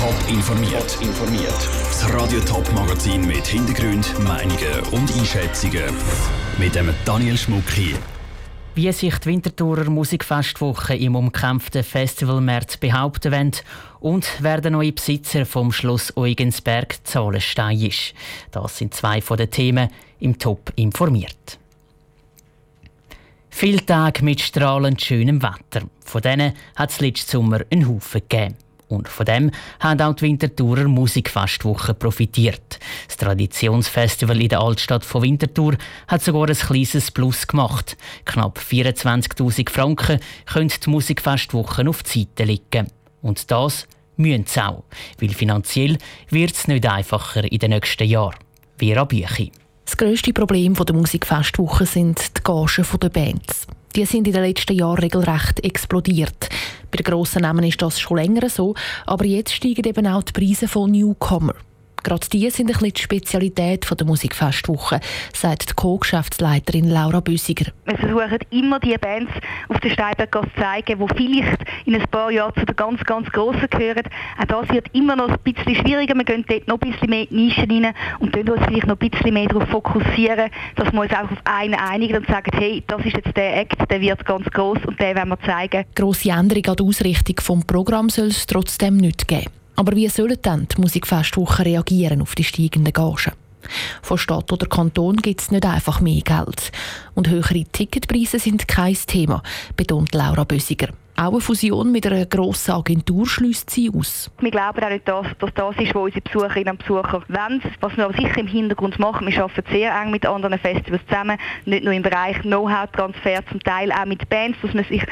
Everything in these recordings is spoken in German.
Top informiert. informiert. Das Radio Top Magazin mit Hintergrund, Meinungen und Einschätzungen mit dem Daniel Schmuck hier. Wie sich die Winterthurer Musikfestwoche im umkämpften Festivalmärz behaupten wollen und wer der neue Besitzer vom Schloss Eugensberg Zahlenstein ist. Das sind zwei von den Themen im Top informiert. Viele Tage mit strahlend schönem Wetter. Von denen hat es letzten Sommer einen Haufen gegeben. Und von dem haben auch die Winterthurer Musikfestwoche profitiert. Das Traditionsfestival in der Altstadt von Winterthur hat sogar ein kleines Plus gemacht. Knapp 24.000 Franken können die Musikfestwochen auf die Seite legen. Und das müssen sie auch, weil finanziell wird es nicht einfacher in den nächsten Jahren. Vera Büchi. Das grösste Problem der Musikfestwoche sind die Gagen der Bands. Die sind in den letzten Jahren regelrecht explodiert. Bei den grossen Namen ist das schon länger so, aber jetzt steigen eben auch die Preise von Newcomer. Gerade die sind ein bisschen die Spezialität der Musikfestwoche, sagt die Co-Geschäftsleiterin Laura Büssiger. Wir versuchen immer die Bands auf der Steinberggasse zu zeigen, die vielleicht in ein paar Jahren zu den ganz, ganz Grossen gehören. Auch das wird immer noch ein bisschen schwieriger. Wir gehen dort noch ein bisschen mehr in die Nischen rein und uns vielleicht noch ein bisschen mehr darauf fokussieren, dass wir uns auch auf einen einigen und sagen, hey, das ist jetzt der Act, der wird ganz groß und den wollen wir zeigen. Grosse Änderung an der Ausrichtung des Programms soll es trotzdem nicht geben. Aber wie sollen dann die Musikfestwochen reagieren auf die steigenden Gagen? Von Stadt oder Kanton gibt es nicht einfach mehr Geld. Und höhere Ticketpreise sind kein Thema, betont Laura Bösiger. Auch eine Fusion mit einer grossen Agentur schließt sie aus. Wir glauben auch nicht, dass, dass das ist, was unsere Besucherinnen und Besucher wollen. Was wir aber sicher im Hintergrund machen, wir arbeiten sehr eng mit anderen Festivals zusammen, nicht nur im Bereich Know-how-Transfer, zum Teil auch mit Bands, dass man sich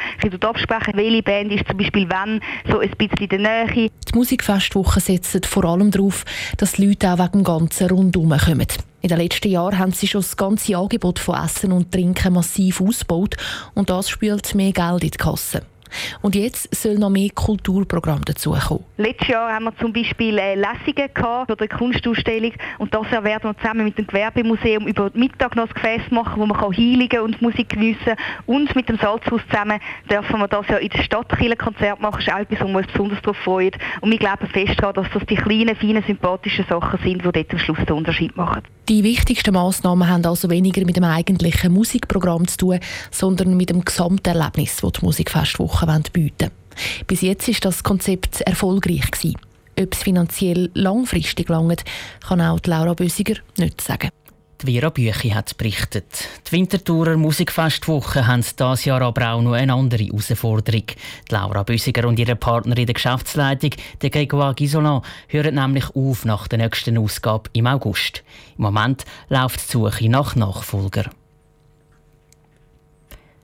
absprechen welche Band ist zum Beispiel wann, so ein bisschen in der Nähe. Die Musikfestwoche setzt vor allem darauf, dass die Leute auch wegen dem Ganzen rundherum kommen. In den letzten Jahren haben sie schon das ganze Angebot von Essen und Trinken massiv ausgebaut und das spült mehr Geld in die Kasse. Und jetzt soll noch mehr Kulturprogramm dazukommen. Letztes Jahr haben wir zum Beispiel äh, Lesungen gehabt oder eine Kunstausstellung und das Jahr werden wir zusammen mit dem Gewerbemuseum über Mittag noch ein Gefäß machen, wo man kann Heiligen und Musik geniessen und mit dem Salzhaus zusammen dürfen wir das ja in der Stadt Konzert machen. Das ist auch etwas, wo wir uns besonders darauf freuen. Und wir glauben fest daran, dass das die kleinen, feinen, sympathischen Sachen sind, die dort am Schluss den Unterschied machen. Die wichtigsten Massnahmen haben also weniger mit dem eigentlichen Musikprogramm zu tun, sondern mit dem Gesamterlebnis, das die Musikfestwoche bieten wollen. Bis jetzt ist das Konzept erfolgreich. Ob es finanziell langfristig langt, kann auch Laura Bösiger nicht sagen. Die Vera Büchi hat berichtet. Die Winterthurer Musikfestwoche haben dieses Jahr aber auch noch eine andere Herausforderung. Die Laura Büsiger und ihre Partner in der Geschäftsleitung, der Grégoire Gisolan, hören nämlich auf nach der nächsten Ausgabe im August. Im Moment läuft die Suche nach Nachfolger.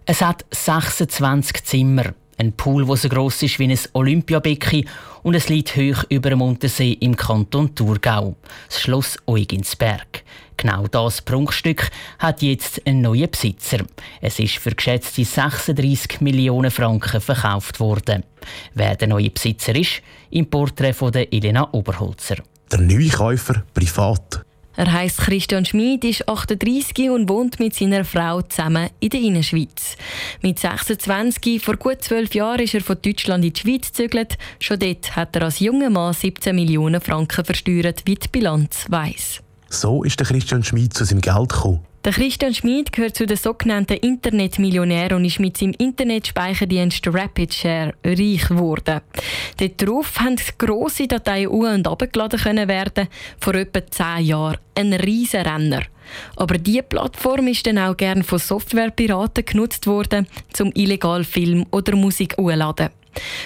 Es hat 26 Zimmer. Ein Pool, der so gross ist wie ein Olympiabecken und es liegt hoch über dem Untersee im Kanton Thurgau, das Schloss Euginsberg. Genau das Prunkstück hat jetzt einen neuen Besitzer. Es ist für geschätzte 36 Millionen Franken verkauft worden. Wer der neue Besitzer ist, im Porträt von Elena Oberholzer. Der neue Käufer privat. Er heißt Christian Schmid, ist 38 und wohnt mit seiner Frau zusammen in der Innerschweiz. Mit 26, vor gut zwölf Jahren, ist er von Deutschland in die Schweiz gezögert. Schon dort hat er als junger Mann 17 Millionen Franken versteuert, wie die Bilanz weiss. So ist der Christian Schmid zu seinem Geld gekommen. Der Christian Schmid gehört zu den sogenannten Internetmillionären und ist mit seinem Internetspeicherdienst RapidShare reich geworden. Darauf haben grosse Dateien um und abgeladen werden, vor etwa 10 Jahren. Ein riesen Renner. Aber diese Plattform ist dann auch gern von Softwarepiraten genutzt worden, um illegal Film oder Musik hochzuladen.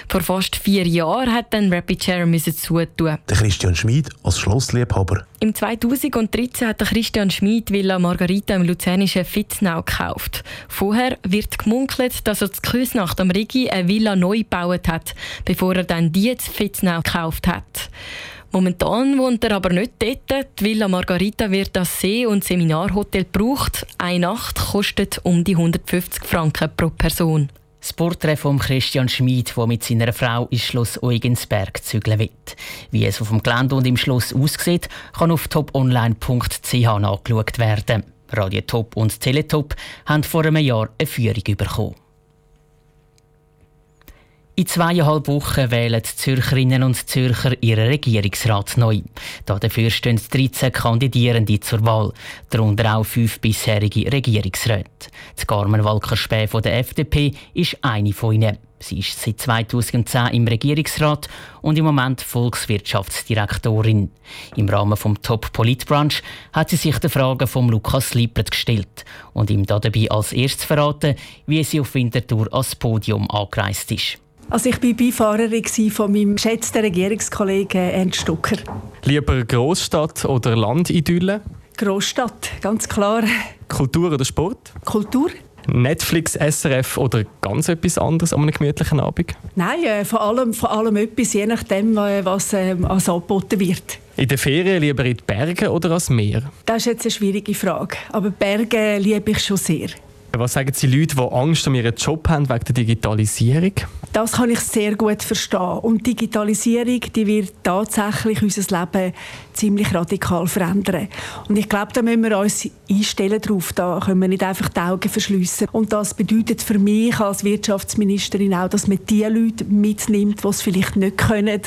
Vor fast vier Jahren hat dann Rapid Share zutun. Der Christian Schmid als Schlossliebhaber. Im 2013 hat der Christian Schmid Villa Margarita im luzernischen Fitznau gekauft. Vorher wird gemunkelt, dass er zu Küsnacht am Rigi eine Villa neu gebaut hat, bevor er dann die zu Fitznau gekauft hat. Momentan wohnt er aber nicht dort. Die Villa Margarita wird als See- und Seminarhotel gebraucht. Eine Nacht kostet um die 150 Franken pro Person. Das Porträt von Christian Schmid, der mit seiner Frau ins Schloss Eugensberg zügeln wird. Wie es auf dem Gelände und im Schloss aussieht, kann auf toponline.ch nachgeschaut werden. Radio Top und Teletop haben vor einem Jahr eine Führung bekommen. In zweieinhalb Wochen wählen die Zürcherinnen und Zürcher ihren Regierungsrat neu. Dafür stehen 13 Kandidierende zur Wahl, darunter auch fünf bisherige Regierungsräte. Die Carmen Walker-Späh von der FDP ist eine von ihnen. Sie ist seit 2010 im Regierungsrat und im Moment Volkswirtschaftsdirektorin. Im Rahmen vom Top Polit Brunch hat sie sich der Frage von Lukas Lippert gestellt und ihm dabei als erstes verraten, wie sie auf Winterthur als Podium angereist ist. Also ich war Beifahrerin von meinem geschätzten Regierungskollegen Ernst Stucker. Lieber Großstadt oder Landidylle? Großstadt, ganz klar. Kultur oder Sport? Kultur. Netflix, SRF oder ganz etwas anderes an einem gemütlichen Abend? Nein, äh, vor, allem, vor allem etwas, je nachdem, äh, was äh, als angeboten wird. In den Ferien lieber in die Berge oder ans Meer? Das ist jetzt eine schwierige Frage. Aber Berge liebe ich schon sehr. Was sagen Sie Leute, die Angst um ihren Job haben wegen der Digitalisierung? Das kann ich sehr gut verstehen. Und Digitalisierung, die wird tatsächlich unser Leben ziemlich radikal verändern. Und ich glaube, da müssen wir uns einstellen drauf. Da können wir nicht einfach die Augen verschliessen. Und das bedeutet für mich als Wirtschaftsministerin auch, dass man die Leute mitnimmt, die es vielleicht nicht können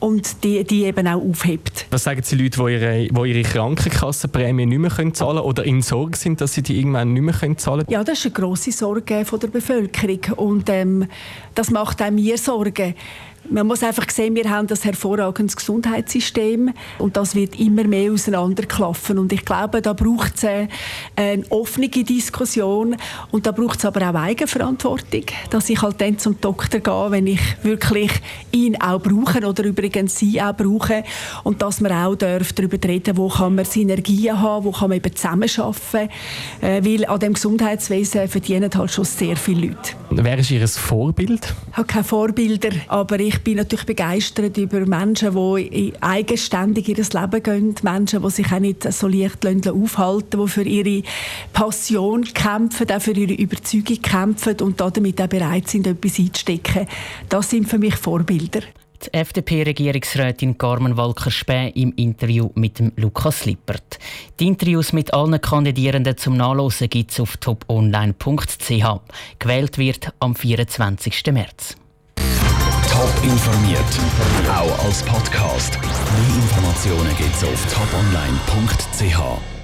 und die, die eben auch aufhebt. Was sagen Sie Leute, die ihre, die ihre Krankenkassenprämie nicht mehr zahlen können oder in Sorge sind, dass sie die irgendwann nicht mehr zahlen können? Ja, das ist eine grosse Sorge von der Bevölkerung. Und ähm, das macht auch mir Sorgen. Man muss einfach sehen, wir haben das hervorragendes Gesundheitssystem und das wird immer mehr auseinanderklaffen. Und ich glaube, da braucht es eine, eine offene Diskussion und da braucht es aber auch Eigenverantwortung, dass ich halt dann zum Doktor gehe, wenn ich wirklich ihn auch brauche oder übrigens sie auch brauche und dass man auch darüber reden wo kann man Synergien haben, wo kann man eben zusammenarbeiten, äh, weil an dem Gesundheitswesen verdienen halt schon sehr viele Leute. Wer ist Ihr Vorbild? Ich habe keine Vorbilder, aber ich bin natürlich begeistert über Menschen, die eigenständig ihr Leben gehen, Menschen, die sich auch nicht so leicht aufhalten die für ihre Passion kämpfen, auch für ihre Überzeugung kämpfen und damit auch bereit sind, etwas einzustecken. Das sind für mich Vorbilder. FDP-Regierungsrätin Carmen Walker-Späh im Interview mit dem Lukas Lippert. Die Interviews mit allen Kandidierenden zum Nachlesen gibt es auf toponline.ch. Gewählt wird am 24. März. Top informiert, auch als Podcast. Mehr Informationen gibt es auf toponline.ch.